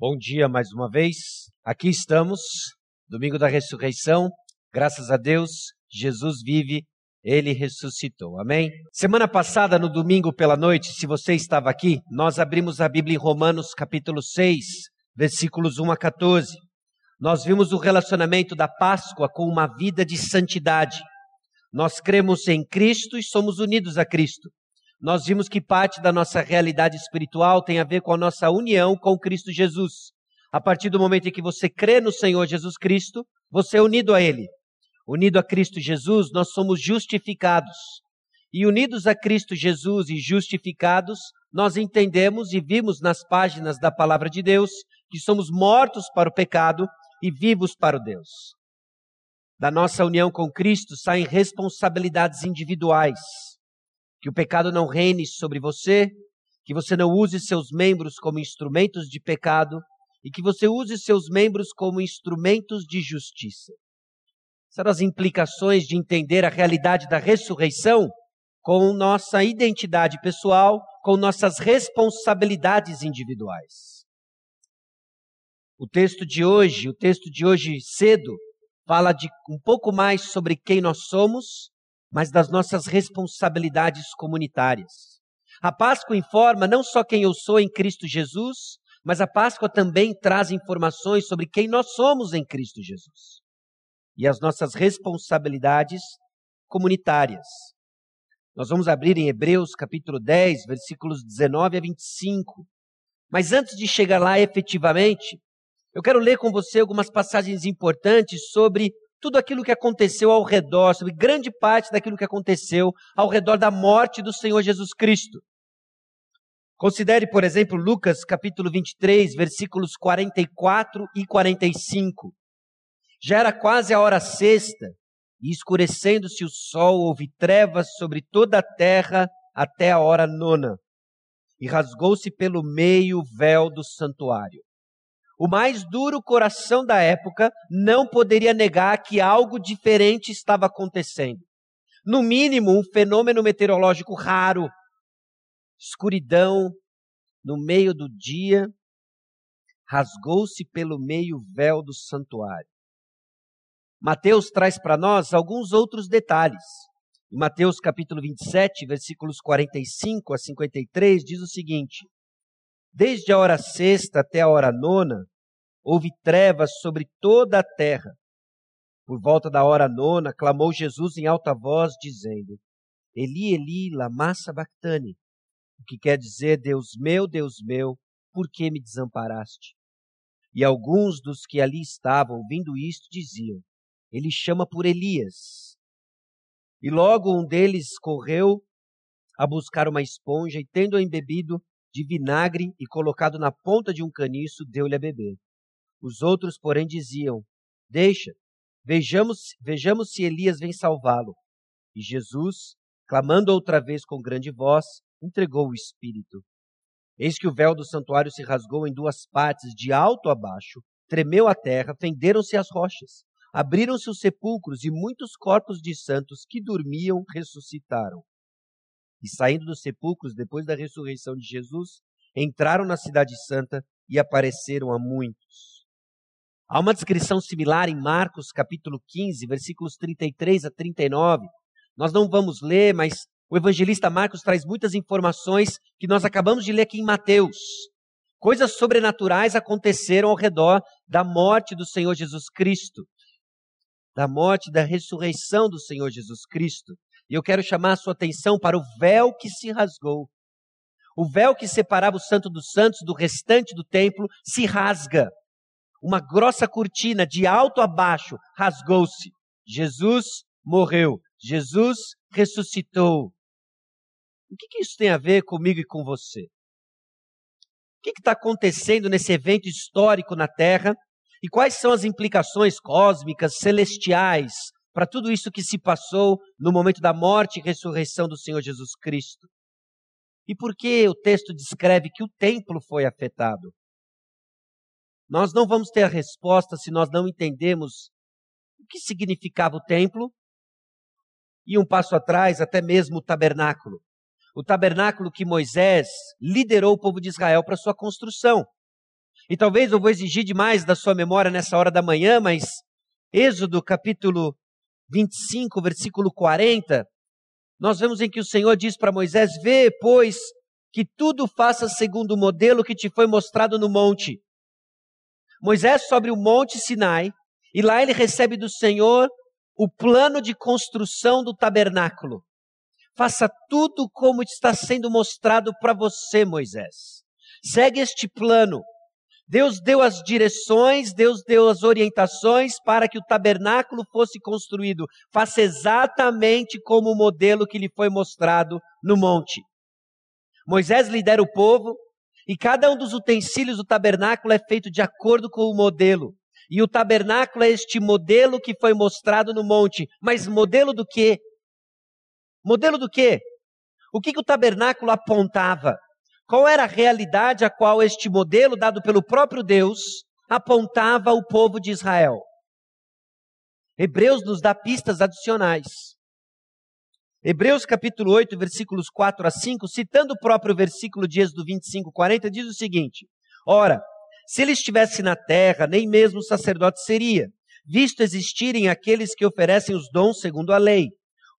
Bom dia mais uma vez. Aqui estamos, domingo da ressurreição. Graças a Deus, Jesus vive, ele ressuscitou. Amém? Semana passada, no domingo pela noite, se você estava aqui, nós abrimos a Bíblia em Romanos capítulo 6, versículos 1 a 14. Nós vimos o relacionamento da Páscoa com uma vida de santidade. Nós cremos em Cristo e somos unidos a Cristo nós vimos que parte da nossa realidade espiritual tem a ver com a nossa união com Cristo Jesus. A partir do momento em que você crê no Senhor Jesus Cristo, você é unido a Ele. Unido a Cristo Jesus, nós somos justificados. E unidos a Cristo Jesus e justificados, nós entendemos e vimos nas páginas da palavra de Deus que somos mortos para o pecado e vivos para o Deus. Da nossa união com Cristo saem responsabilidades individuais que o pecado não reine sobre você, que você não use seus membros como instrumentos de pecado e que você use seus membros como instrumentos de justiça. São as implicações de entender a realidade da ressurreição com nossa identidade pessoal, com nossas responsabilidades individuais. O texto de hoje, o texto de hoje cedo, fala de um pouco mais sobre quem nós somos mas das nossas responsabilidades comunitárias. A Páscoa informa não só quem eu sou em Cristo Jesus, mas a Páscoa também traz informações sobre quem nós somos em Cristo Jesus e as nossas responsabilidades comunitárias. Nós vamos abrir em Hebreus capítulo 10, versículos 19 a 25. Mas antes de chegar lá efetivamente, eu quero ler com você algumas passagens importantes sobre tudo aquilo que aconteceu ao redor, sobre grande parte daquilo que aconteceu ao redor da morte do Senhor Jesus Cristo. Considere, por exemplo, Lucas capítulo 23, versículos 44 e 45. Já era quase a hora sexta, e escurecendo-se o sol, houve trevas sobre toda a terra até a hora nona, e rasgou-se pelo meio o véu do santuário. O mais duro coração da época não poderia negar que algo diferente estava acontecendo. No mínimo, um fenômeno meteorológico raro. Escuridão no meio do dia, rasgou-se pelo meio véu do santuário. Mateus traz para nós alguns outros detalhes. Em Mateus capítulo 27, versículos 45 a 53, diz o seguinte: Desde a hora sexta até a hora nona, houve trevas sobre toda a terra. Por volta da hora nona, clamou Jesus em alta voz, dizendo: Eli, Eli, lama sabachthani, o que quer dizer, Deus meu, Deus meu, por que me desamparaste? E alguns dos que ali estavam, ouvindo isto, diziam: Ele chama por Elias. E logo um deles correu a buscar uma esponja e, tendo-a embebido de vinagre e colocado na ponta de um caniço, deu-lhe a beber. Os outros, porém, diziam: Deixa, vejamos, vejamos se Elias vem salvá-lo. E Jesus, clamando outra vez com grande voz, entregou o Espírito. Eis que o véu do santuário se rasgou em duas partes, de alto a baixo, tremeu a terra, fenderam-se as rochas, abriram-se os sepulcros e muitos corpos de santos que dormiam ressuscitaram. E saindo dos sepulcros depois da ressurreição de Jesus, entraram na Cidade Santa e apareceram a muitos. Há uma descrição similar em Marcos capítulo 15, versículos 33 a 39. Nós não vamos ler, mas o evangelista Marcos traz muitas informações que nós acabamos de ler aqui em Mateus. Coisas sobrenaturais aconteceram ao redor da morte do Senhor Jesus Cristo, da morte da ressurreição do Senhor Jesus Cristo. E eu quero chamar a sua atenção para o véu que se rasgou. O véu que separava o Santo dos Santos do restante do templo se rasga uma grossa cortina de alto a baixo rasgou-se. Jesus morreu. Jesus ressuscitou. O que, que, isso tem a ver comigo e com você? O que está acontecendo nesse evento histórico na Terra? E quais são as implicações cósmicas, celestiais, para tudo isso que se passou no momento da morte e ressurreição do Senhor Jesus Cristo? E por que o texto descreve que o templo foi afetado? Nós não vamos ter a resposta se nós não entendemos o que significava o templo e um passo atrás, até mesmo o tabernáculo. O tabernáculo que Moisés liderou o povo de Israel para sua construção. E talvez eu vou exigir demais da sua memória nessa hora da manhã, mas Êxodo capítulo 25, versículo 40, nós vemos em que o Senhor diz para Moisés: Vê, pois, que tudo faça segundo o modelo que te foi mostrado no monte. Moisés sobe o monte Sinai e lá ele recebe do Senhor o plano de construção do tabernáculo. Faça tudo como está sendo mostrado para você, Moisés. Segue este plano. Deus deu as direções, Deus deu as orientações para que o tabernáculo fosse construído. Faça exatamente como o modelo que lhe foi mostrado no monte. Moisés lidera o povo e cada um dos utensílios do tabernáculo é feito de acordo com o modelo. E o tabernáculo é este modelo que foi mostrado no monte. Mas modelo do quê? Modelo do quê? O que, que o tabernáculo apontava? Qual era a realidade a qual este modelo, dado pelo próprio Deus, apontava ao povo de Israel? Hebreus nos dá pistas adicionais. Hebreus capítulo 8, versículos 4 a 5, citando o próprio versículo de Êxodo 25, 40, diz o seguinte: Ora, se ele estivesse na terra, nem mesmo sacerdote seria, visto existirem aqueles que oferecem os dons segundo a lei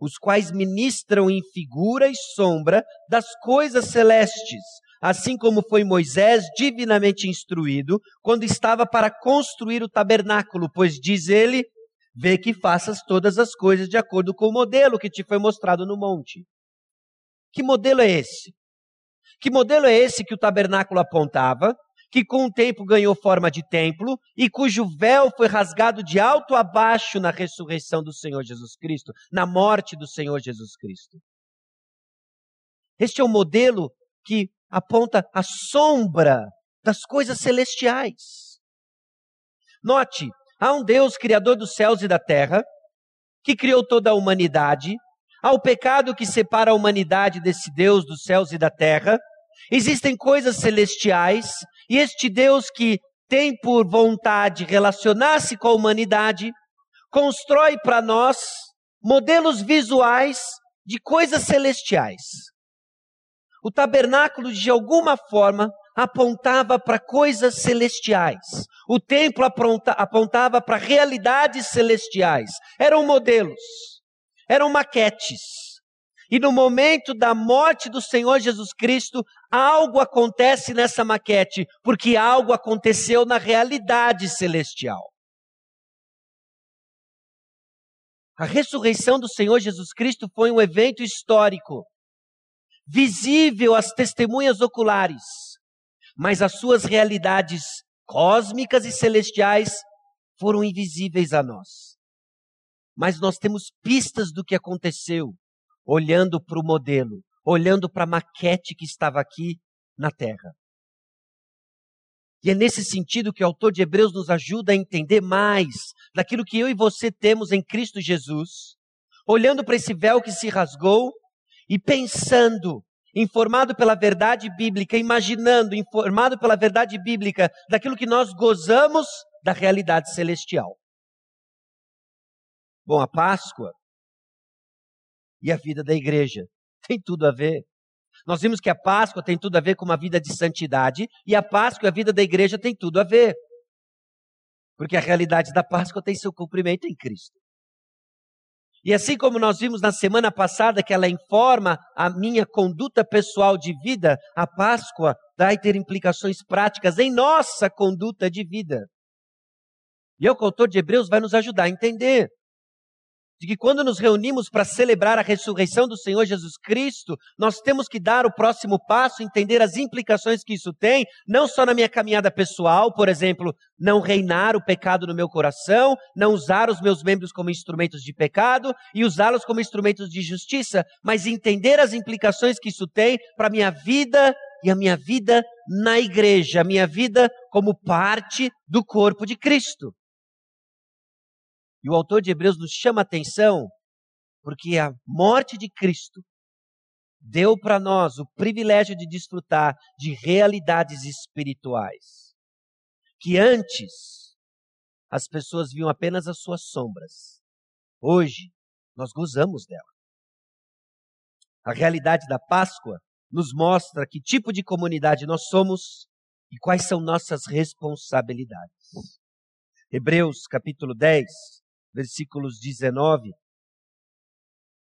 os quais ministram em figura e sombra das coisas celestes, assim como foi Moisés divinamente instruído quando estava para construir o tabernáculo, pois diz ele: vê que faças todas as coisas de acordo com o modelo que te foi mostrado no monte. Que modelo é esse? Que modelo é esse que o tabernáculo apontava? que com o tempo ganhou forma de templo e cujo véu foi rasgado de alto a baixo na ressurreição do Senhor Jesus Cristo, na morte do Senhor Jesus Cristo. Este é o modelo que aponta a sombra das coisas celestiais. Note, há um Deus criador dos céus e da terra, que criou toda a humanidade, há o pecado que separa a humanidade desse Deus dos céus e da terra, Existem coisas celestiais e este Deus que tem por vontade relacionar-se com a humanidade, constrói para nós modelos visuais de coisas celestiais. O tabernáculo, de alguma forma, apontava para coisas celestiais. O templo apontava para realidades celestiais. Eram modelos, eram maquetes. E no momento da morte do Senhor Jesus Cristo, algo acontece nessa maquete, porque algo aconteceu na realidade celestial. A ressurreição do Senhor Jesus Cristo foi um evento histórico, visível às testemunhas oculares, mas as suas realidades cósmicas e celestiais foram invisíveis a nós. Mas nós temos pistas do que aconteceu olhando para o modelo, olhando para a maquete que estava aqui na terra. E é nesse sentido que o autor de Hebreus nos ajuda a entender mais daquilo que eu e você temos em Cristo Jesus, olhando para esse véu que se rasgou e pensando, informado pela verdade bíblica, imaginando, informado pela verdade bíblica daquilo que nós gozamos da realidade celestial. Bom, a Páscoa e a vida da igreja. Tem tudo a ver. Nós vimos que a Páscoa tem tudo a ver com uma vida de santidade e a Páscoa e a vida da igreja tem tudo a ver. Porque a realidade da Páscoa tem seu cumprimento em Cristo. E assim como nós vimos na semana passada que ela informa a minha conduta pessoal de vida, a Páscoa vai ter implicações práticas em nossa conduta de vida. E é o autor de Hebreus vai nos ajudar a entender de que quando nos reunimos para celebrar a ressurreição do Senhor Jesus Cristo, nós temos que dar o próximo passo, entender as implicações que isso tem, não só na minha caminhada pessoal, por exemplo, não reinar o pecado no meu coração, não usar os meus membros como instrumentos de pecado e usá-los como instrumentos de justiça, mas entender as implicações que isso tem para a minha vida e a minha vida na igreja, a minha vida como parte do corpo de Cristo. E o autor de Hebreus nos chama a atenção porque a morte de Cristo deu para nós o privilégio de desfrutar de realidades espirituais que antes as pessoas viam apenas as suas sombras. Hoje nós gozamos dela. A realidade da Páscoa nos mostra que tipo de comunidade nós somos e quais são nossas responsabilidades. Hebreus capítulo 10, versículos 19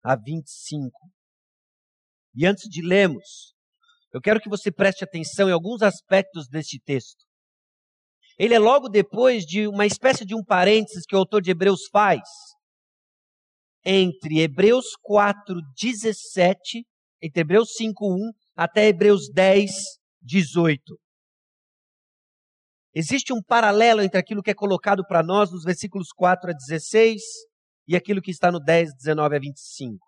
a 25. E antes de lermos, eu quero que você preste atenção em alguns aspectos deste texto. Ele é logo depois de uma espécie de um parênteses que o autor de Hebreus faz entre Hebreus 4, 17, entre Hebreus 5, 1 até Hebreus 10, 18. Existe um paralelo entre aquilo que é colocado para nós nos versículos 4 a 16 e aquilo que está no 10, 19 a 25.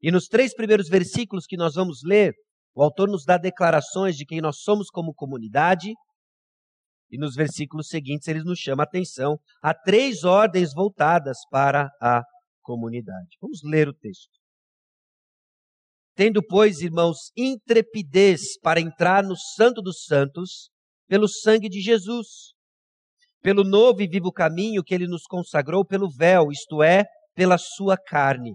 E nos três primeiros versículos que nós vamos ler, o autor nos dá declarações de quem nós somos como comunidade, e nos versículos seguintes ele nos chama a atenção a três ordens voltadas para a comunidade. Vamos ler o texto. Tendo, pois, irmãos, intrepidez para entrar no Santo dos Santos, pelo sangue de Jesus, pelo novo e vivo caminho que ele nos consagrou pelo véu, isto é, pela sua carne.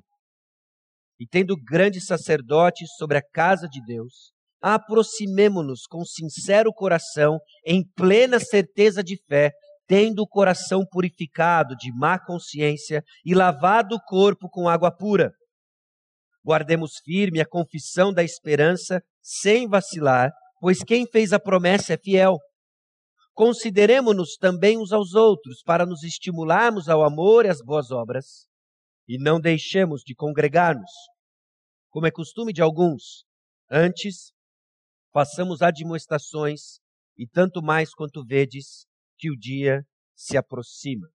E tendo grande sacerdote sobre a casa de Deus, aproximemo-nos com sincero coração, em plena certeza de fé, tendo o coração purificado de má consciência e lavado o corpo com água pura. Guardemos firme a confissão da esperança, sem vacilar, pois quem fez a promessa é fiel. Consideremos-nos também uns aos outros, para nos estimularmos ao amor e às boas obras, e não deixemos de congregar-nos, como é costume de alguns. Antes, façamos admoestações, e tanto mais quanto vedes que o dia se aproxima.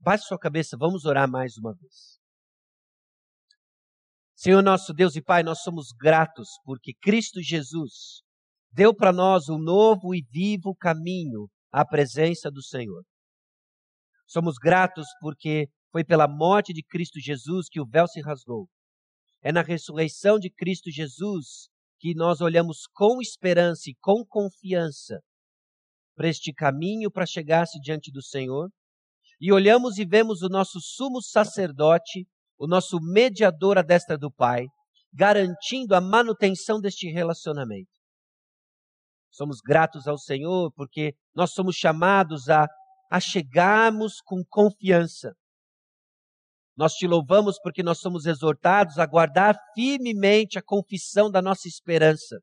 Baixe sua cabeça, vamos orar mais uma vez. Senhor nosso Deus e Pai, nós somos gratos porque Cristo Jesus deu para nós um novo e vivo caminho à presença do Senhor. Somos gratos porque foi pela morte de Cristo Jesus que o véu se rasgou. É na ressurreição de Cristo Jesus que nós olhamos com esperança e com confiança para este caminho para chegar-se diante do Senhor. E olhamos e vemos o nosso sumo sacerdote, o nosso mediador à destra do Pai, garantindo a manutenção deste relacionamento. Somos gratos ao Senhor porque nós somos chamados a, a chegarmos com confiança. Nós te louvamos porque nós somos exortados a guardar firmemente a confissão da nossa esperança.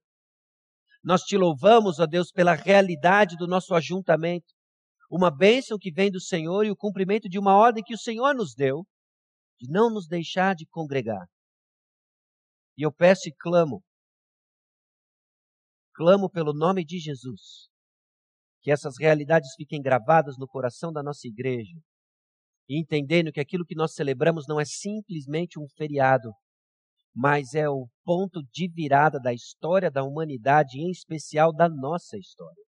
Nós te louvamos, ó Deus, pela realidade do nosso ajuntamento, uma bênção que vem do Senhor e o cumprimento de uma ordem que o Senhor nos deu, de não nos deixar de congregar. E eu peço e clamo clamo pelo nome de Jesus, que essas realidades fiquem gravadas no coração da nossa igreja, e entendendo que aquilo que nós celebramos não é simplesmente um feriado, mas é o ponto de virada da história da humanidade, em especial da nossa história.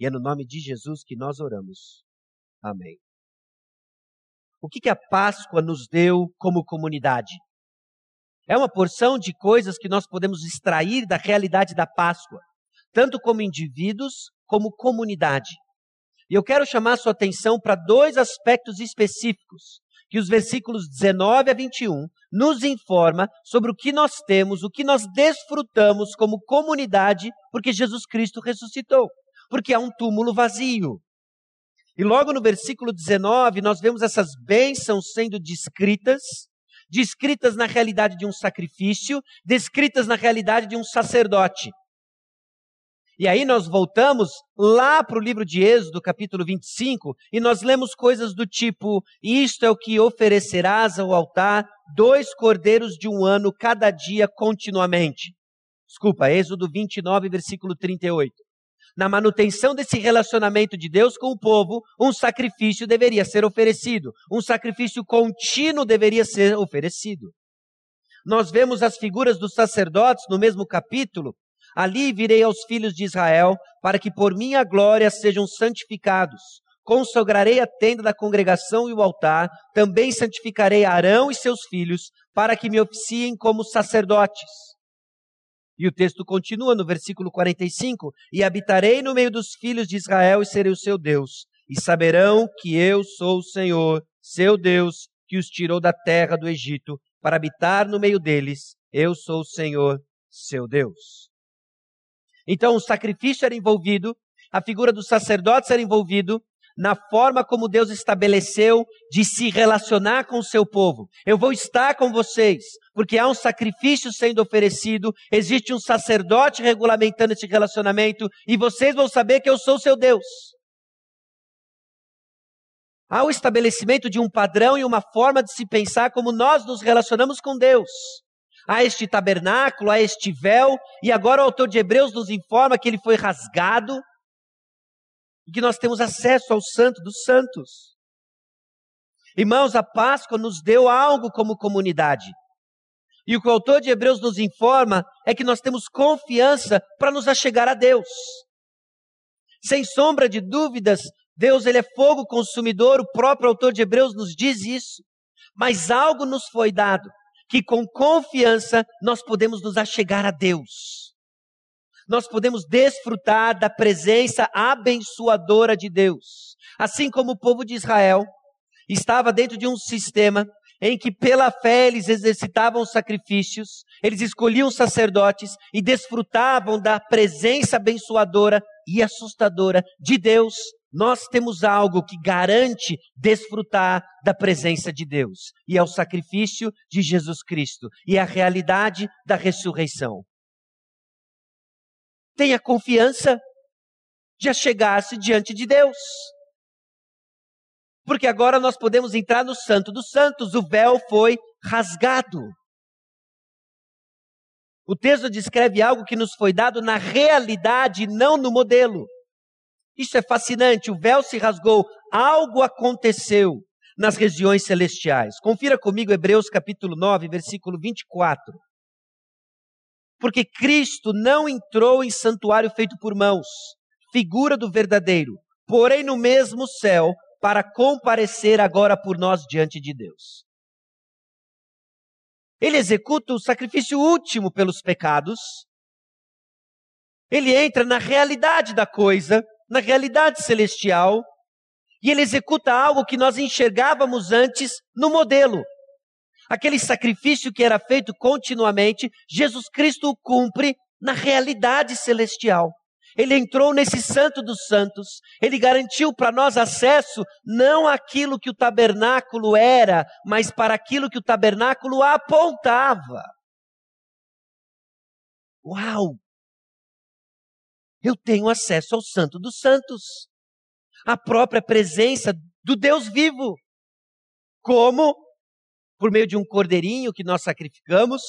E é no nome de Jesus que nós oramos. Amém. O que, que a Páscoa nos deu como comunidade? É uma porção de coisas que nós podemos extrair da realidade da Páscoa, tanto como indivíduos como comunidade. E eu quero chamar sua atenção para dois aspectos específicos que os versículos 19 a 21 nos informa sobre o que nós temos, o que nós desfrutamos como comunidade, porque Jesus Cristo ressuscitou, porque há um túmulo vazio. E logo no versículo 19 nós vemos essas bênçãos sendo descritas descritas na realidade de um sacrifício, descritas na realidade de um sacerdote. E aí nós voltamos lá para o livro de Êxodo, capítulo 25, e nós lemos coisas do tipo: Isto é o que oferecerás ao altar, dois cordeiros de um ano cada dia continuamente. Desculpa, Êxodo 29, versículo 38 na manutenção desse relacionamento de Deus com o povo, um sacrifício deveria ser oferecido, um sacrifício contínuo deveria ser oferecido. Nós vemos as figuras dos sacerdotes no mesmo capítulo. Ali virei aos filhos de Israel, para que por minha glória sejam santificados. Consagrarei a tenda da congregação e o altar, também santificarei Arão e seus filhos, para que me oficiem como sacerdotes. E o texto continua no versículo 45: E habitarei no meio dos filhos de Israel e serei o seu Deus, e saberão que eu sou o Senhor, seu Deus, que os tirou da terra do Egito, para habitar no meio deles. Eu sou o Senhor, seu Deus. Então o sacrifício era envolvido, a figura dos sacerdotes era envolvido, na forma como Deus estabeleceu de se relacionar com o seu povo. Eu vou estar com vocês, porque há um sacrifício sendo oferecido, existe um sacerdote regulamentando esse relacionamento, e vocês vão saber que eu sou seu Deus. Há o estabelecimento de um padrão e uma forma de se pensar como nós nos relacionamos com Deus. Há este tabernáculo, há este véu, e agora o autor de Hebreus nos informa que ele foi rasgado e que nós temos acesso ao Santo dos Santos. Irmãos, a Páscoa nos deu algo como comunidade. E o que o autor de Hebreus nos informa é que nós temos confiança para nos achegar a Deus. Sem sombra de dúvidas, Deus ele é fogo consumidor, o próprio autor de Hebreus nos diz isso. Mas algo nos foi dado que com confiança nós podemos nos achegar a Deus nós podemos desfrutar da presença abençoadora de Deus. Assim como o povo de Israel estava dentro de um sistema em que pela fé eles exercitavam sacrifícios, eles escolhiam sacerdotes e desfrutavam da presença abençoadora e assustadora de Deus, nós temos algo que garante desfrutar da presença de Deus, e é o sacrifício de Jesus Cristo, e é a realidade da ressurreição. Tenha confiança de achegar-se diante de Deus. Porque agora nós podemos entrar no Santo dos Santos, o véu foi rasgado. O texto descreve algo que nos foi dado na realidade, não no modelo. Isso é fascinante. O véu se rasgou, algo aconteceu nas regiões celestiais. Confira comigo Hebreus capítulo 9, versículo 24. Porque Cristo não entrou em santuário feito por mãos, figura do verdadeiro, porém no mesmo céu, para comparecer agora por nós diante de Deus. Ele executa o sacrifício último pelos pecados. Ele entra na realidade da coisa, na realidade celestial, e ele executa algo que nós enxergávamos antes no modelo. Aquele sacrifício que era feito continuamente, Jesus Cristo o cumpre na realidade celestial. Ele entrou nesse santo dos santos, ele garantiu para nós acesso não àquilo que o tabernáculo era, mas para aquilo que o tabernáculo apontava. Uau! Eu tenho acesso ao santo dos santos, a própria presença do Deus vivo. Como? Por meio de um cordeirinho que nós sacrificamos,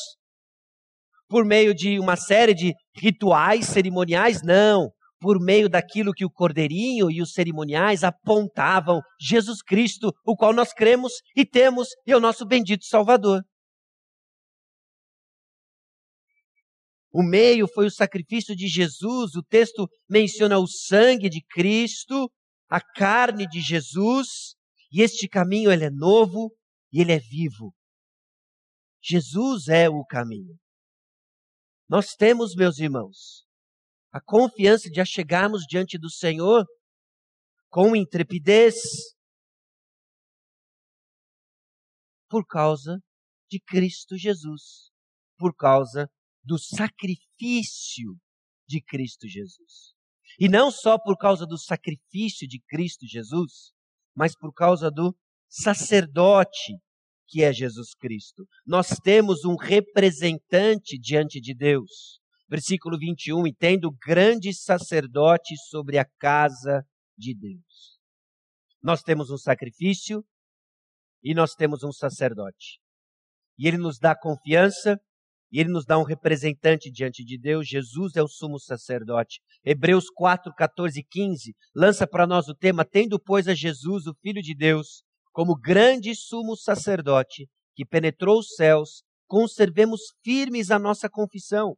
por meio de uma série de rituais cerimoniais, não, por meio daquilo que o cordeirinho e os cerimoniais apontavam Jesus Cristo, o qual nós cremos e temos, e é o nosso bendito Salvador. O meio foi o sacrifício de Jesus, o texto menciona o sangue de Cristo, a carne de Jesus, e este caminho ele é novo, e ele é vivo. Jesus é o caminho. Nós temos, meus irmãos, a confiança de chegarmos diante do Senhor com intrepidez por causa de Cristo Jesus, por causa do sacrifício de Cristo Jesus. E não só por causa do sacrifício de Cristo Jesus, mas por causa do sacerdote que é Jesus Cristo. Nós temos um representante diante de Deus. Versículo 21, e tendo grande sacerdote sobre a casa de Deus. Nós temos um sacrifício e nós temos um sacerdote. E ele nos dá confiança e ele nos dá um representante diante de Deus. Jesus é o sumo sacerdote. Hebreus 4, 14 e 15 lança para nós o tema: Tendo, pois, a Jesus, o Filho de Deus, como grande sumo sacerdote que penetrou os céus, conservemos firmes a nossa confissão.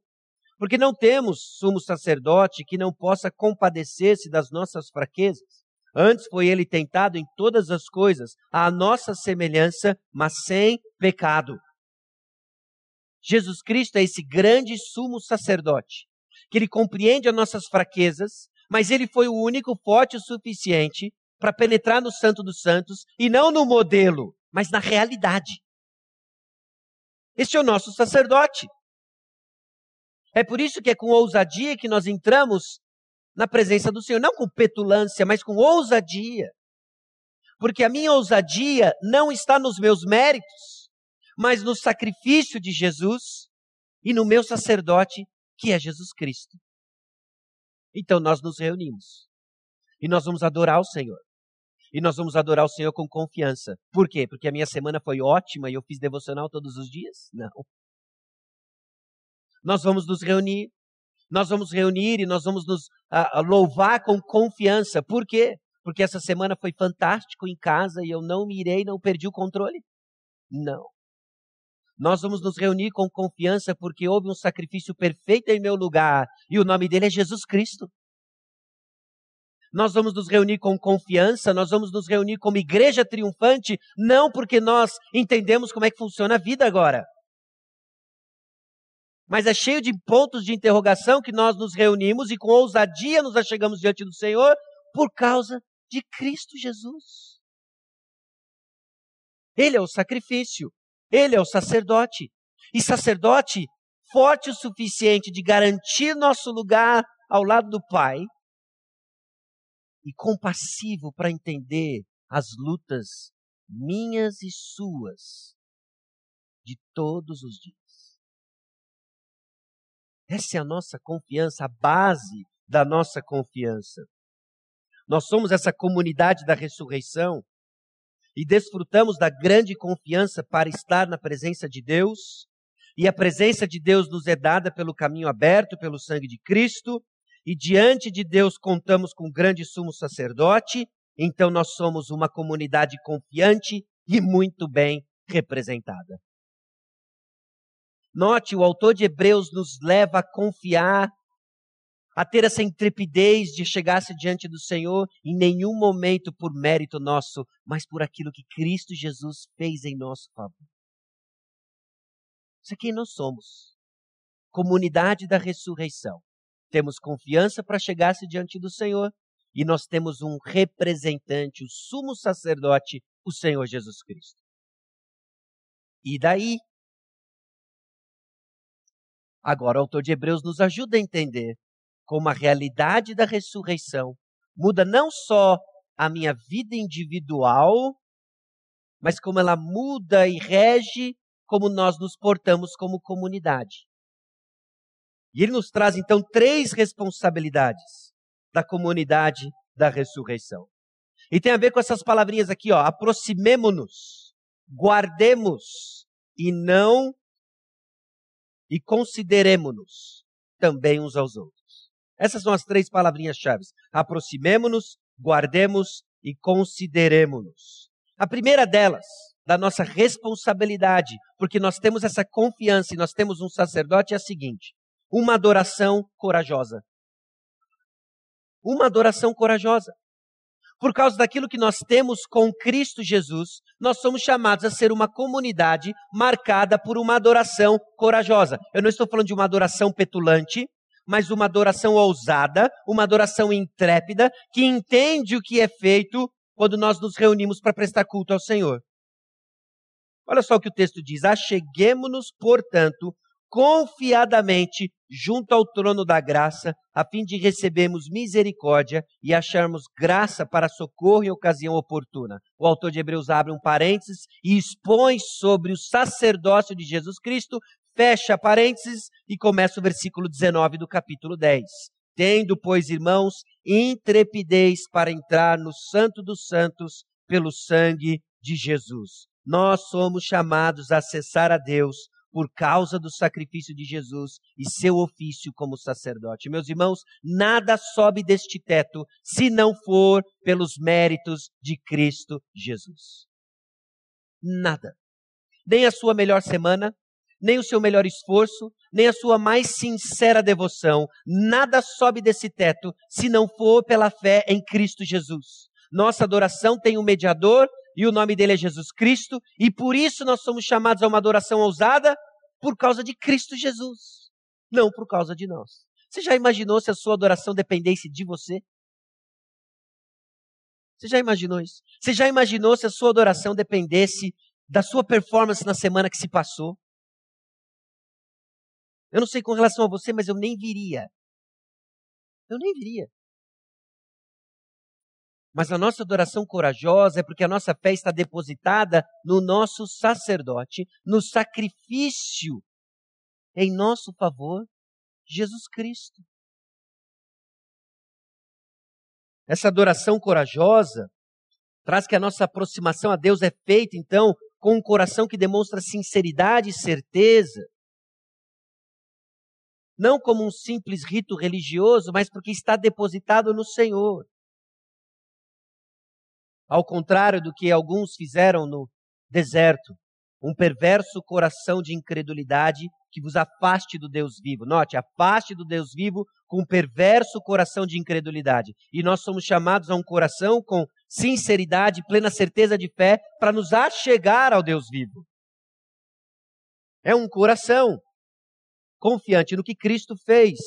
Porque não temos sumo sacerdote que não possa compadecer-se das nossas fraquezas. Antes foi ele tentado em todas as coisas, à nossa semelhança, mas sem pecado. Jesus Cristo é esse grande sumo sacerdote, que ele compreende as nossas fraquezas, mas ele foi o único forte o suficiente para penetrar no Santo dos Santos e não no modelo, mas na realidade. Este é o nosso sacerdote. É por isso que é com ousadia que nós entramos na presença do Senhor, não com petulância, mas com ousadia. Porque a minha ousadia não está nos meus méritos, mas no sacrifício de Jesus e no meu sacerdote, que é Jesus Cristo. Então nós nos reunimos e nós vamos adorar o Senhor. E nós vamos adorar o Senhor com confiança. Por quê? Porque a minha semana foi ótima e eu fiz devocional todos os dias? Não. Nós vamos nos reunir, nós vamos reunir e nós vamos nos louvar com confiança. Por quê? Porque essa semana foi fantástico em casa e eu não mirei, não perdi o controle? Não. Nós vamos nos reunir com confiança porque houve um sacrifício perfeito em meu lugar e o nome dele é Jesus Cristo. Nós vamos nos reunir com confiança, nós vamos nos reunir como igreja triunfante, não porque nós entendemos como é que funciona a vida agora. Mas é cheio de pontos de interrogação que nós nos reunimos e com ousadia nos achegamos diante do Senhor por causa de Cristo Jesus. Ele é o sacrifício, ele é o sacerdote. E sacerdote forte o suficiente de garantir nosso lugar ao lado do Pai e compassivo para entender as lutas minhas e suas de todos os dias. Essa é a nossa confiança, a base da nossa confiança. Nós somos essa comunidade da ressurreição e desfrutamos da grande confiança para estar na presença de Deus. E a presença de Deus nos é dada pelo caminho aberto, pelo sangue de Cristo. E diante de Deus contamos com um grande sumo sacerdote. Então nós somos uma comunidade confiante e muito bem representada. Note, o autor de Hebreus nos leva a confiar, a ter essa intrepidez de chegar-se diante do Senhor em nenhum momento por mérito nosso, mas por aquilo que Cristo Jesus fez em nosso favor. Isso é quem nós somos. Comunidade da ressurreição. Temos confiança para chegar-se diante do Senhor e nós temos um representante, o sumo sacerdote, o Senhor Jesus Cristo. E daí Agora, o autor de Hebreus nos ajuda a entender como a realidade da ressurreição muda não só a minha vida individual, mas como ela muda e rege como nós nos portamos como comunidade. E ele nos traz então três responsabilidades da comunidade da ressurreição. E tem a ver com essas palavrinhas aqui, ó, aproximemo-nos, guardemos e não e consideremos-nos também uns aos outros. Essas são as três palavrinhas-chave. Aproximemo-nos, guardemos e consideremos-nos. A primeira delas, da nossa responsabilidade, porque nós temos essa confiança e nós temos um sacerdote, é a seguinte: uma adoração corajosa. Uma adoração corajosa por causa daquilo que nós temos com Cristo Jesus, nós somos chamados a ser uma comunidade marcada por uma adoração corajosa. Eu não estou falando de uma adoração petulante, mas uma adoração ousada, uma adoração intrépida, que entende o que é feito quando nós nos reunimos para prestar culto ao Senhor. Olha só o que o texto diz: Acheguemos-nos, portanto, confiadamente junto ao trono da graça, a fim de recebermos misericórdia e acharmos graça para socorro em ocasião oportuna. O autor de Hebreus abre um parênteses e expõe sobre o sacerdócio de Jesus Cristo, fecha parênteses e começa o versículo 19 do capítulo 10. Tendo, pois, irmãos, intrepidez para entrar no Santo dos Santos pelo sangue de Jesus. Nós somos chamados a acessar a Deus por causa do sacrifício de Jesus e seu ofício como sacerdote. Meus irmãos, nada sobe deste teto se não for pelos méritos de Cristo Jesus. Nada. Nem a sua melhor semana, nem o seu melhor esforço, nem a sua mais sincera devoção. Nada sobe desse teto se não for pela fé em Cristo Jesus. Nossa adoração tem um mediador e o nome dele é Jesus Cristo, e por isso nós somos chamados a uma adoração ousada por causa de Cristo Jesus, não por causa de nós. Você já imaginou se a sua adoração dependesse de você? Você já imaginou isso? Você já imaginou se a sua adoração dependesse da sua performance na semana que se passou? Eu não sei com relação a você, mas eu nem viria. Eu nem viria. Mas a nossa adoração corajosa é porque a nossa fé está depositada no nosso sacerdote, no sacrifício em nosso favor, Jesus Cristo. Essa adoração corajosa traz que a nossa aproximação a Deus é feita, então, com um coração que demonstra sinceridade e certeza. Não como um simples rito religioso, mas porque está depositado no Senhor. Ao contrário do que alguns fizeram no deserto, um perverso coração de incredulidade que vos afaste do Deus vivo. Note, afaste do Deus vivo com um perverso coração de incredulidade. E nós somos chamados a um coração com sinceridade, plena certeza de fé, para nos achegar ao Deus vivo. É um coração confiante no que Cristo fez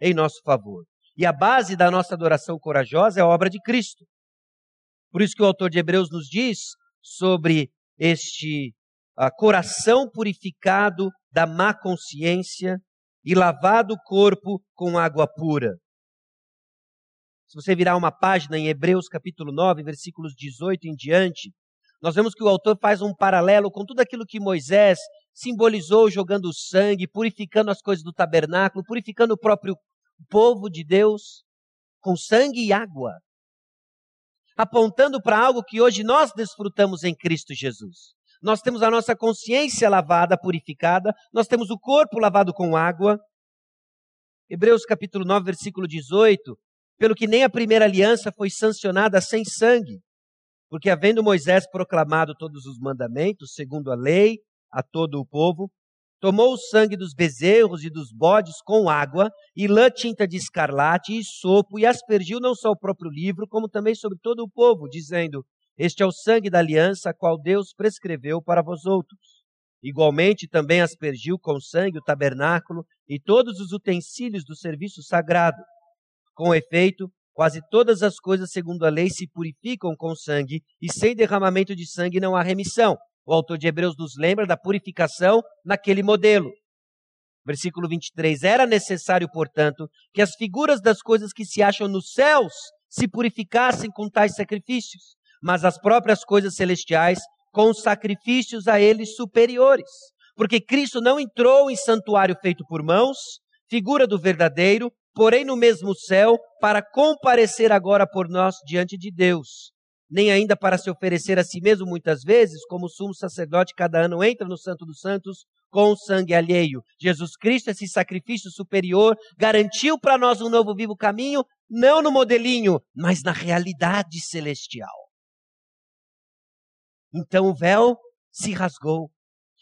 em nosso favor. E a base da nossa adoração corajosa é a obra de Cristo. Por isso que o autor de Hebreus nos diz sobre este uh, coração purificado da má consciência e lavado o corpo com água pura. Se você virar uma página em Hebreus capítulo 9, versículos 18 em diante, nós vemos que o autor faz um paralelo com tudo aquilo que Moisés simbolizou jogando sangue, purificando as coisas do tabernáculo, purificando o próprio povo de Deus com sangue e água apontando para algo que hoje nós desfrutamos em Cristo Jesus. Nós temos a nossa consciência lavada, purificada, nós temos o corpo lavado com água. Hebreus capítulo 9, versículo 18, pelo que nem a primeira aliança foi sancionada sem sangue, porque havendo Moisés proclamado todos os mandamentos, segundo a lei, a todo o povo, Tomou o sangue dos bezerros e dos bodes com água, e lã tinta de escarlate e sopo, e aspergiu não só o próprio livro, como também sobre todo o povo, dizendo: Este é o sangue da aliança, qual Deus prescreveu para vós outros. Igualmente também aspergiu com sangue o tabernáculo e todos os utensílios do serviço sagrado. Com efeito, quase todas as coisas segundo a lei se purificam com sangue, e sem derramamento de sangue não há remissão. O autor de Hebreus nos lembra da purificação naquele modelo. Versículo 23: Era necessário, portanto, que as figuras das coisas que se acham nos céus se purificassem com tais sacrifícios, mas as próprias coisas celestiais com sacrifícios a eles superiores. Porque Cristo não entrou em santuário feito por mãos, figura do verdadeiro, porém no mesmo céu, para comparecer agora por nós diante de Deus nem ainda para se oferecer a si mesmo muitas vezes, como o sumo sacerdote cada ano entra no Santo dos Santos com sangue alheio. Jesus Cristo, esse sacrifício superior, garantiu para nós um novo vivo caminho, não no modelinho, mas na realidade celestial. Então o véu se rasgou.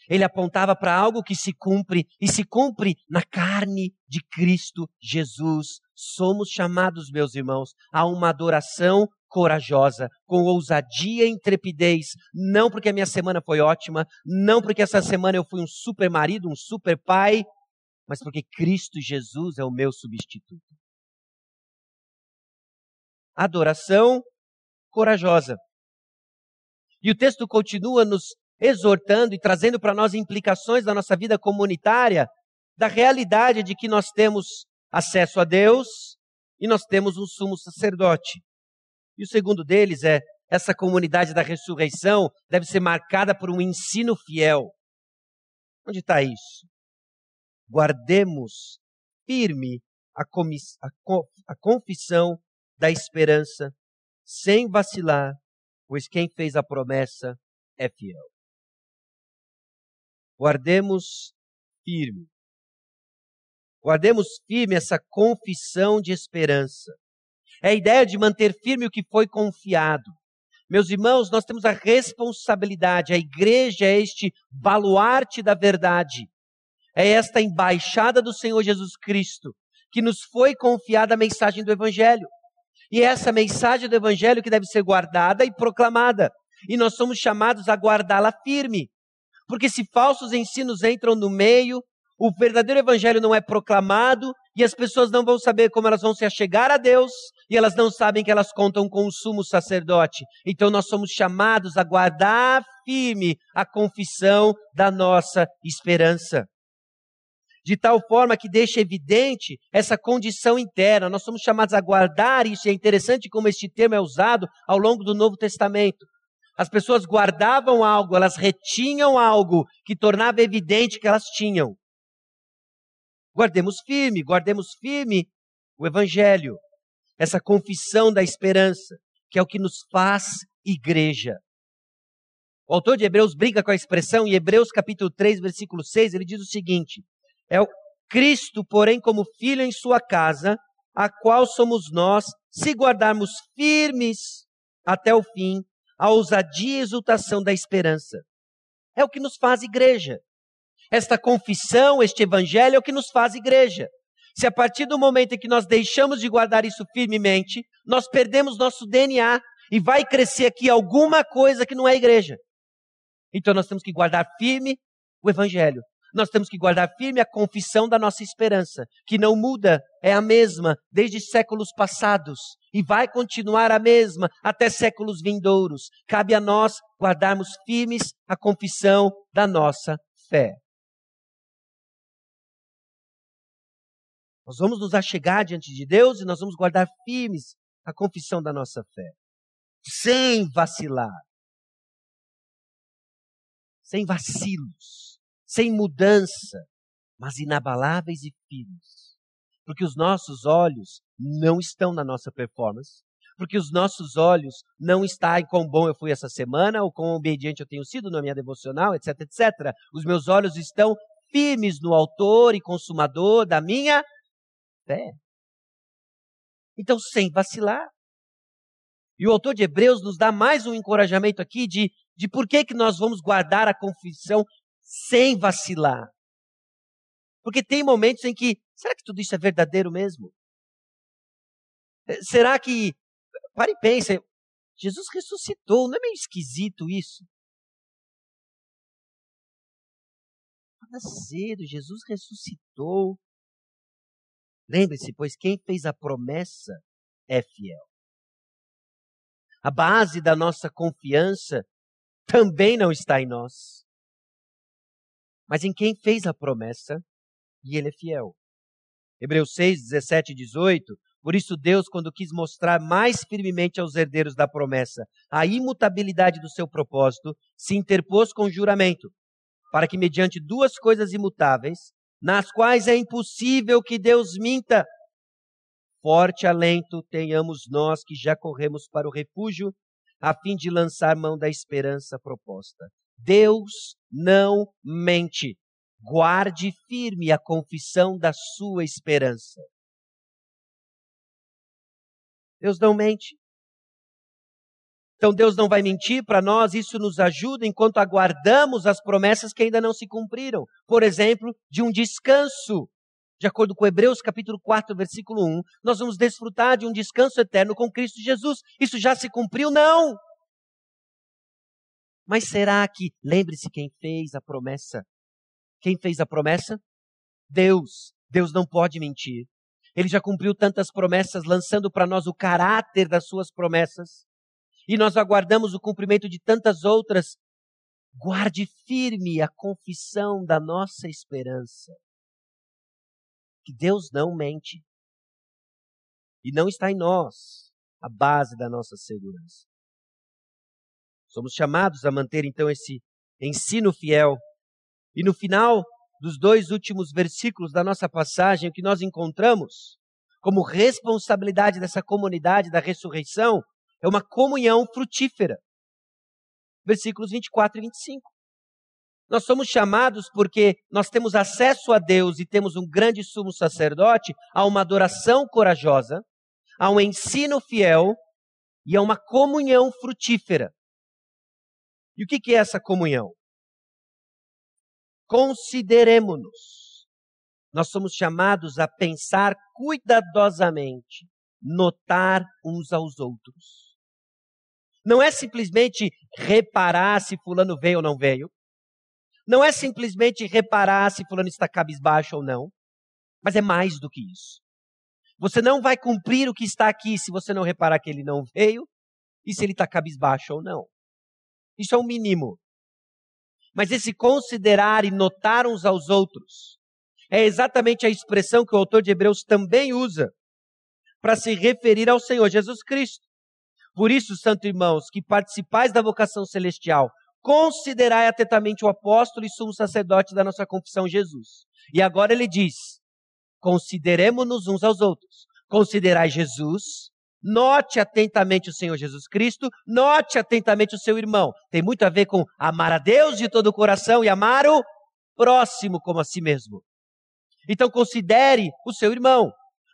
Ele apontava para algo que se cumpre e se cumpre na carne de Cristo Jesus. Somos chamados, meus irmãos, a uma adoração corajosa, com ousadia e intrepidez, não porque a minha semana foi ótima, não porque essa semana eu fui um super marido, um super pai, mas porque Cristo Jesus é o meu substituto. Adoração corajosa. E o texto continua nos exortando e trazendo para nós implicações da nossa vida comunitária, da realidade de que nós temos acesso a Deus e nós temos um sumo sacerdote. E o segundo deles é: essa comunidade da ressurreição deve ser marcada por um ensino fiel. Onde está isso? Guardemos firme a, a, a confissão da esperança, sem vacilar, pois quem fez a promessa é fiel. Guardemos firme. Guardemos firme essa confissão de esperança. É a ideia de manter firme o que foi confiado. Meus irmãos, nós temos a responsabilidade, a igreja é este baluarte da verdade, é esta embaixada do Senhor Jesus Cristo, que nos foi confiada a mensagem do Evangelho. E é essa mensagem do Evangelho que deve ser guardada e proclamada. E nós somos chamados a guardá-la firme. Porque se falsos ensinos entram no meio, o verdadeiro evangelho não é proclamado e as pessoas não vão saber como elas vão se achegar a Deus e elas não sabem que elas contam com o sumo sacerdote. Então nós somos chamados a guardar firme a confissão da nossa esperança. de tal forma que deixa evidente essa condição interna. Nós somos chamados a guardar isso, e é interessante como este termo é usado ao longo do Novo Testamento. As pessoas guardavam algo, elas retinham algo que tornava evidente que elas tinham. Guardemos firme, guardemos firme o Evangelho, essa confissão da esperança, que é o que nos faz igreja. O autor de Hebreus brinca com a expressão, em Hebreus capítulo 3, versículo 6, ele diz o seguinte: é o Cristo, porém, como filho em sua casa, a qual somos nós, se guardarmos firmes até o fim a ousadia e exultação da esperança. É o que nos faz igreja. Esta confissão, este evangelho é o que nos faz igreja. Se a partir do momento em que nós deixamos de guardar isso firmemente, nós perdemos nosso DNA e vai crescer aqui alguma coisa que não é igreja. Então nós temos que guardar firme o evangelho. Nós temos que guardar firme a confissão da nossa esperança, que não muda, é a mesma desde séculos passados e vai continuar a mesma até séculos vindouros. Cabe a nós guardarmos firmes a confissão da nossa fé. Nós vamos nos achegar diante de Deus e nós vamos guardar firmes a confissão da nossa fé, sem vacilar, sem vacilos. Sem mudança, mas inabaláveis e firmes. Porque os nossos olhos não estão na nossa performance, porque os nossos olhos não estão em quão bom eu fui essa semana, ou quão obediente eu tenho sido na minha devocional, etc, etc. Os meus olhos estão firmes no autor e consumador da minha fé. Então, sem vacilar. E o autor de Hebreus nos dá mais um encorajamento aqui de, de por que, que nós vamos guardar a confissão sem vacilar. Porque tem momentos em que, será que tudo isso é verdadeiro mesmo? Eh, será que, pare e pense, Jesus ressuscitou, não é meio esquisito isso? Acorda cedo, Jesus ressuscitou. Lembre-se, pois quem fez a promessa é fiel. A base da nossa confiança também não está em nós mas em quem fez a promessa, e ele é fiel. Hebreus 6, 17 e 18. Por isso, Deus, quando quis mostrar mais firmemente aos herdeiros da promessa a imutabilidade do seu propósito, se interpôs com juramento, para que, mediante duas coisas imutáveis, nas quais é impossível que Deus minta, forte alento tenhamos nós que já corremos para o refúgio, a fim de lançar mão da esperança proposta. Deus não mente. Guarde firme a confissão da sua esperança. Deus não mente. Então Deus não vai mentir para nós, isso nos ajuda enquanto aguardamos as promessas que ainda não se cumpriram. Por exemplo, de um descanso. De acordo com Hebreus capítulo 4, versículo 1, nós vamos desfrutar de um descanso eterno com Cristo Jesus. Isso já se cumpriu? Não! Mas será que, lembre-se quem fez a promessa? Quem fez a promessa? Deus. Deus não pode mentir. Ele já cumpriu tantas promessas, lançando para nós o caráter das suas promessas. E nós aguardamos o cumprimento de tantas outras. Guarde firme a confissão da nossa esperança. Que Deus não mente. E não está em nós a base da nossa segurança. Somos chamados a manter então esse ensino fiel. E no final dos dois últimos versículos da nossa passagem, o que nós encontramos como responsabilidade dessa comunidade da ressurreição é uma comunhão frutífera. Versículos 24 e 25. Nós somos chamados porque nós temos acesso a Deus e temos um grande sumo sacerdote, a uma adoração corajosa, a um ensino fiel e a uma comunhão frutífera. E o que é essa comunhão? Consideremos-nos. Nós somos chamados a pensar cuidadosamente, notar uns aos outros. Não é simplesmente reparar se fulano veio ou não veio. Não é simplesmente reparar se fulano está cabisbaixo ou não. Mas é mais do que isso. Você não vai cumprir o que está aqui se você não reparar que ele não veio e se ele está cabisbaixo ou não. Isso é o mínimo. Mas esse considerar e notar uns aos outros, é exatamente a expressão que o autor de Hebreus também usa para se referir ao Senhor Jesus Cristo. Por isso, santo irmãos, que participais da vocação celestial, considerai atentamente o apóstolo e sumo sacerdote da nossa confissão Jesus. E agora ele diz: consideremos-nos uns aos outros. Considerai Jesus, note atentamente o Senhor Jesus Cristo, note atentamente o seu irmão. Tem muito a ver com amar a Deus de todo o coração e amar o próximo como a si mesmo. Então considere o seu irmão.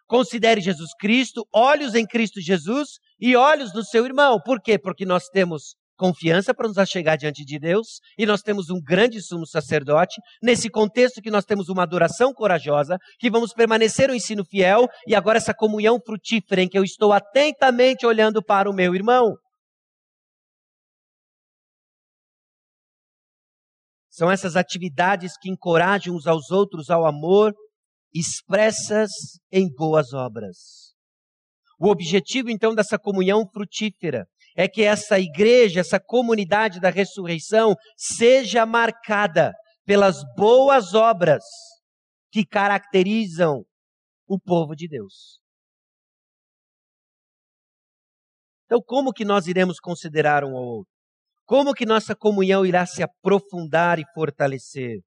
Considere Jesus Cristo, olhos em Cristo Jesus e olhos no seu irmão. Por quê? Porque nós temos confiança para nos achegar diante de Deus e nós temos um grande sumo sacerdote. Nesse contexto que nós temos uma adoração corajosa, que vamos permanecer o ensino fiel e agora essa comunhão frutífera em que eu estou atentamente olhando para o meu irmão. São essas atividades que encorajam uns aos outros ao amor, expressas em boas obras. O objetivo então dessa comunhão frutífera é que essa igreja, essa comunidade da ressurreição, seja marcada pelas boas obras que caracterizam o povo de Deus. Então, como que nós iremos considerar um ao outro? Como que nossa comunhão irá se aprofundar e fortalecer?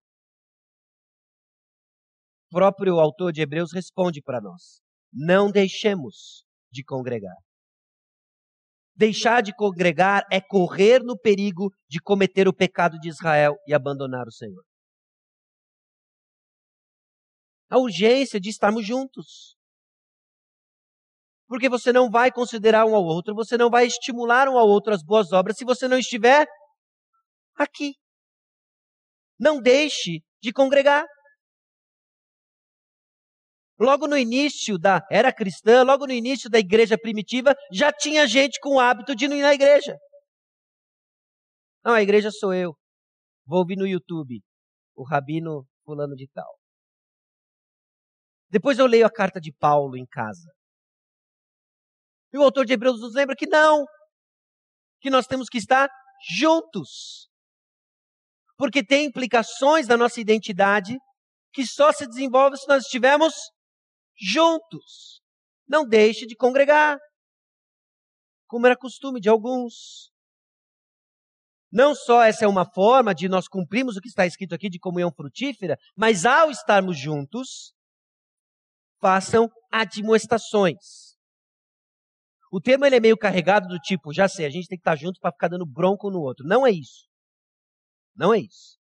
O próprio autor de Hebreus responde para nós: não deixemos de congregar. Deixar de congregar é correr no perigo de cometer o pecado de Israel e abandonar o Senhor. A urgência de estarmos juntos. Porque você não vai considerar um ao outro, você não vai estimular um ao outro as boas obras se você não estiver aqui. Não deixe de congregar. Logo no início da era cristã, logo no início da igreja primitiva, já tinha gente com o hábito de não ir na igreja. Não, a igreja sou eu. Vou ouvir no YouTube o rabino fulano de tal. Depois eu leio a carta de Paulo em casa. E o autor de Hebreus nos lembra que não, que nós temos que estar juntos. Porque tem implicações da nossa identidade que só se desenvolve se nós estivermos juntos. Não deixe de congregar, como era costume de alguns. Não só essa é uma forma de nós cumprirmos o que está escrito aqui de comunhão frutífera, mas ao estarmos juntos, façam admoestações. O termo ele é meio carregado do tipo, já sei, a gente tem que estar junto para ficar dando bronco no outro. Não é isso. Não é isso.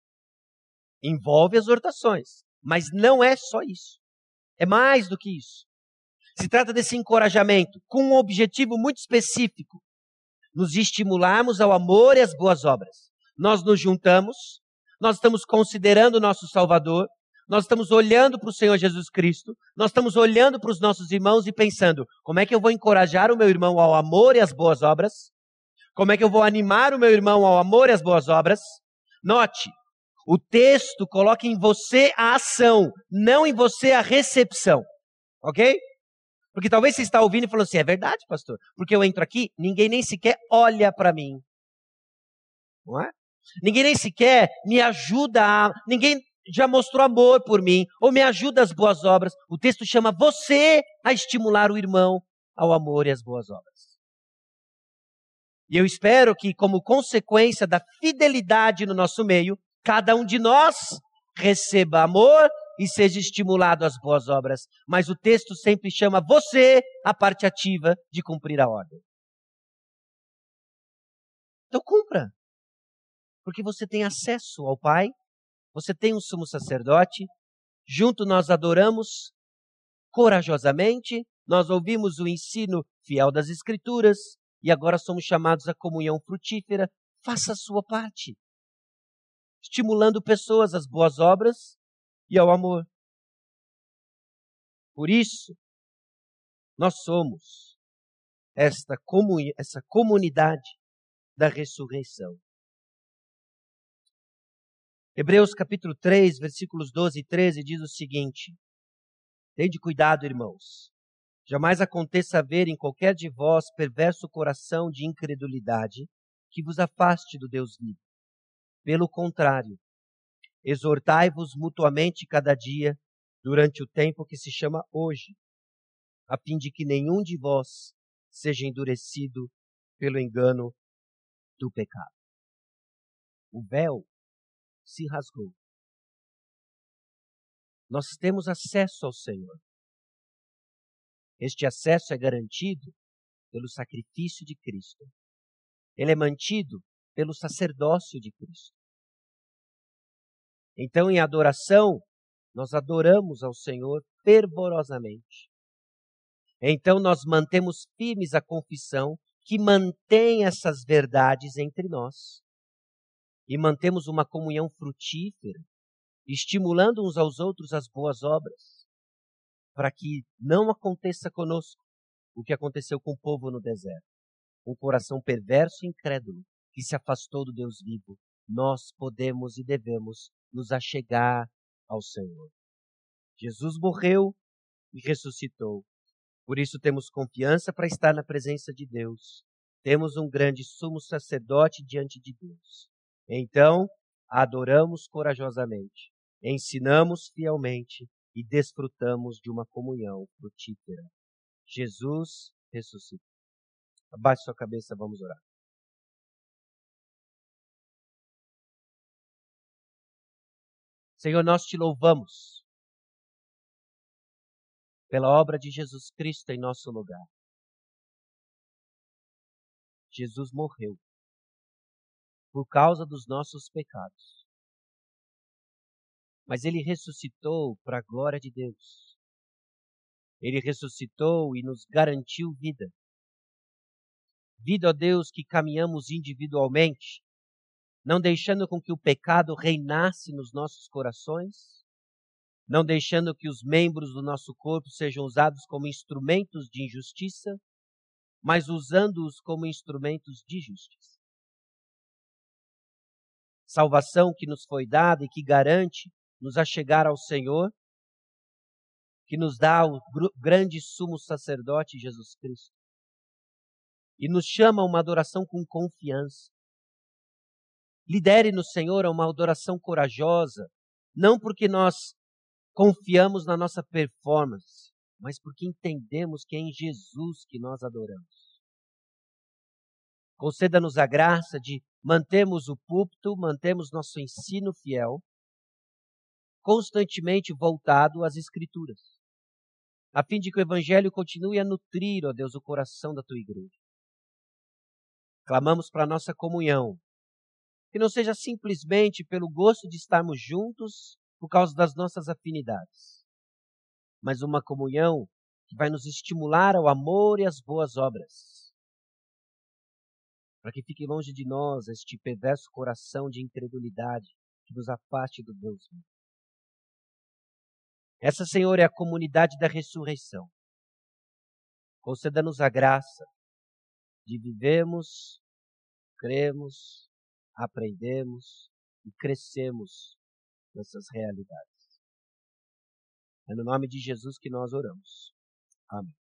Envolve exortações, mas não é só isso. É mais do que isso. Se trata desse encorajamento com um objetivo muito específico: nos estimularmos ao amor e às boas obras. Nós nos juntamos, nós estamos considerando o nosso Salvador, nós estamos olhando para o Senhor Jesus Cristo, nós estamos olhando para os nossos irmãos e pensando: como é que eu vou encorajar o meu irmão ao amor e às boas obras? Como é que eu vou animar o meu irmão ao amor e às boas obras? Note, o texto coloca em você a ação, não em você a recepção. Ok? Porque talvez você está ouvindo e falando assim: é verdade, pastor. Porque eu entro aqui, ninguém nem sequer olha para mim. Não é? Ninguém nem sequer me ajuda a. Ninguém já mostrou amor por mim, ou me ajuda às boas obras. O texto chama você a estimular o irmão ao amor e às boas obras. E eu espero que, como consequência da fidelidade no nosso meio, cada um de nós receba amor e seja estimulado às boas obras. Mas o texto sempre chama você a parte ativa de cumprir a ordem. Então cumpra. Porque você tem acesso ao Pai, você tem um sumo sacerdote, junto nós adoramos corajosamente, nós ouvimos o ensino fiel das Escrituras e agora somos chamados à comunhão frutífera. Faça a sua parte estimulando pessoas às boas obras e ao amor. Por isso, nós somos esta comuni essa comunidade da ressurreição. Hebreus capítulo 3, versículos 12 e 13 diz o seguinte: Tende cuidado, irmãos. Jamais aconteça haver em qualquer de vós perverso coração de incredulidade que vos afaste do Deus vivo. Pelo contrário, exortai-vos mutuamente cada dia, durante o tempo que se chama hoje, a fim de que nenhum de vós seja endurecido pelo engano do pecado. O véu se rasgou. Nós temos acesso ao Senhor. Este acesso é garantido pelo sacrifício de Cristo. Ele é mantido pelo sacerdócio de Cristo. Então, em adoração, nós adoramos ao Senhor fervorosamente. Então, nós mantemos firmes a confissão que mantém essas verdades entre nós. E mantemos uma comunhão frutífera, estimulando uns aos outros as boas obras, para que não aconteça conosco o que aconteceu com o povo no deserto. Um coração perverso e incrédulo que se afastou do Deus vivo. Nós podemos e devemos nos achegar ao Senhor. Jesus morreu e ressuscitou. Por isso temos confiança para estar na presença de Deus. Temos um grande sumo sacerdote diante de Deus. Então, adoramos corajosamente, ensinamos fielmente e desfrutamos de uma comunhão frutífera. Jesus ressuscitou. Abaixe sua cabeça, vamos orar. Senhor, nós te louvamos pela obra de Jesus Cristo em nosso lugar. Jesus morreu por causa dos nossos pecados. Mas ele ressuscitou para a glória de Deus. Ele ressuscitou e nos garantiu vida. Vida, ó Deus, que caminhamos individualmente, não deixando com que o pecado reinasse nos nossos corações, não deixando que os membros do nosso corpo sejam usados como instrumentos de injustiça, mas usando-os como instrumentos de justiça. Salvação que nos foi dada e que garante nos achegar ao Senhor, que nos dá o grande sumo sacerdote Jesus Cristo. E nos chama a uma adoração com confiança. Lidere no Senhor a uma adoração corajosa, não porque nós confiamos na nossa performance, mas porque entendemos que é em Jesus que nós adoramos. Conceda-nos a graça de mantermos o púlpito, mantermos nosso ensino fiel, constantemente voltado às Escrituras, a fim de que o Evangelho continue a nutrir, ó Deus, o coração da tua igreja. Clamamos para a nossa comunhão, que não seja simplesmente pelo gosto de estarmos juntos por causa das nossas afinidades, mas uma comunhão que vai nos estimular ao amor e às boas obras. Para que fique longe de nós este perverso coração de incredulidade que nos afaste do Deus vivo. Essa, Senhor, é a comunidade da ressurreição. Conceda-nos a graça de vivemos, cremos aprendemos e crescemos nessas realidades. É no nome de Jesus que nós oramos. Amém.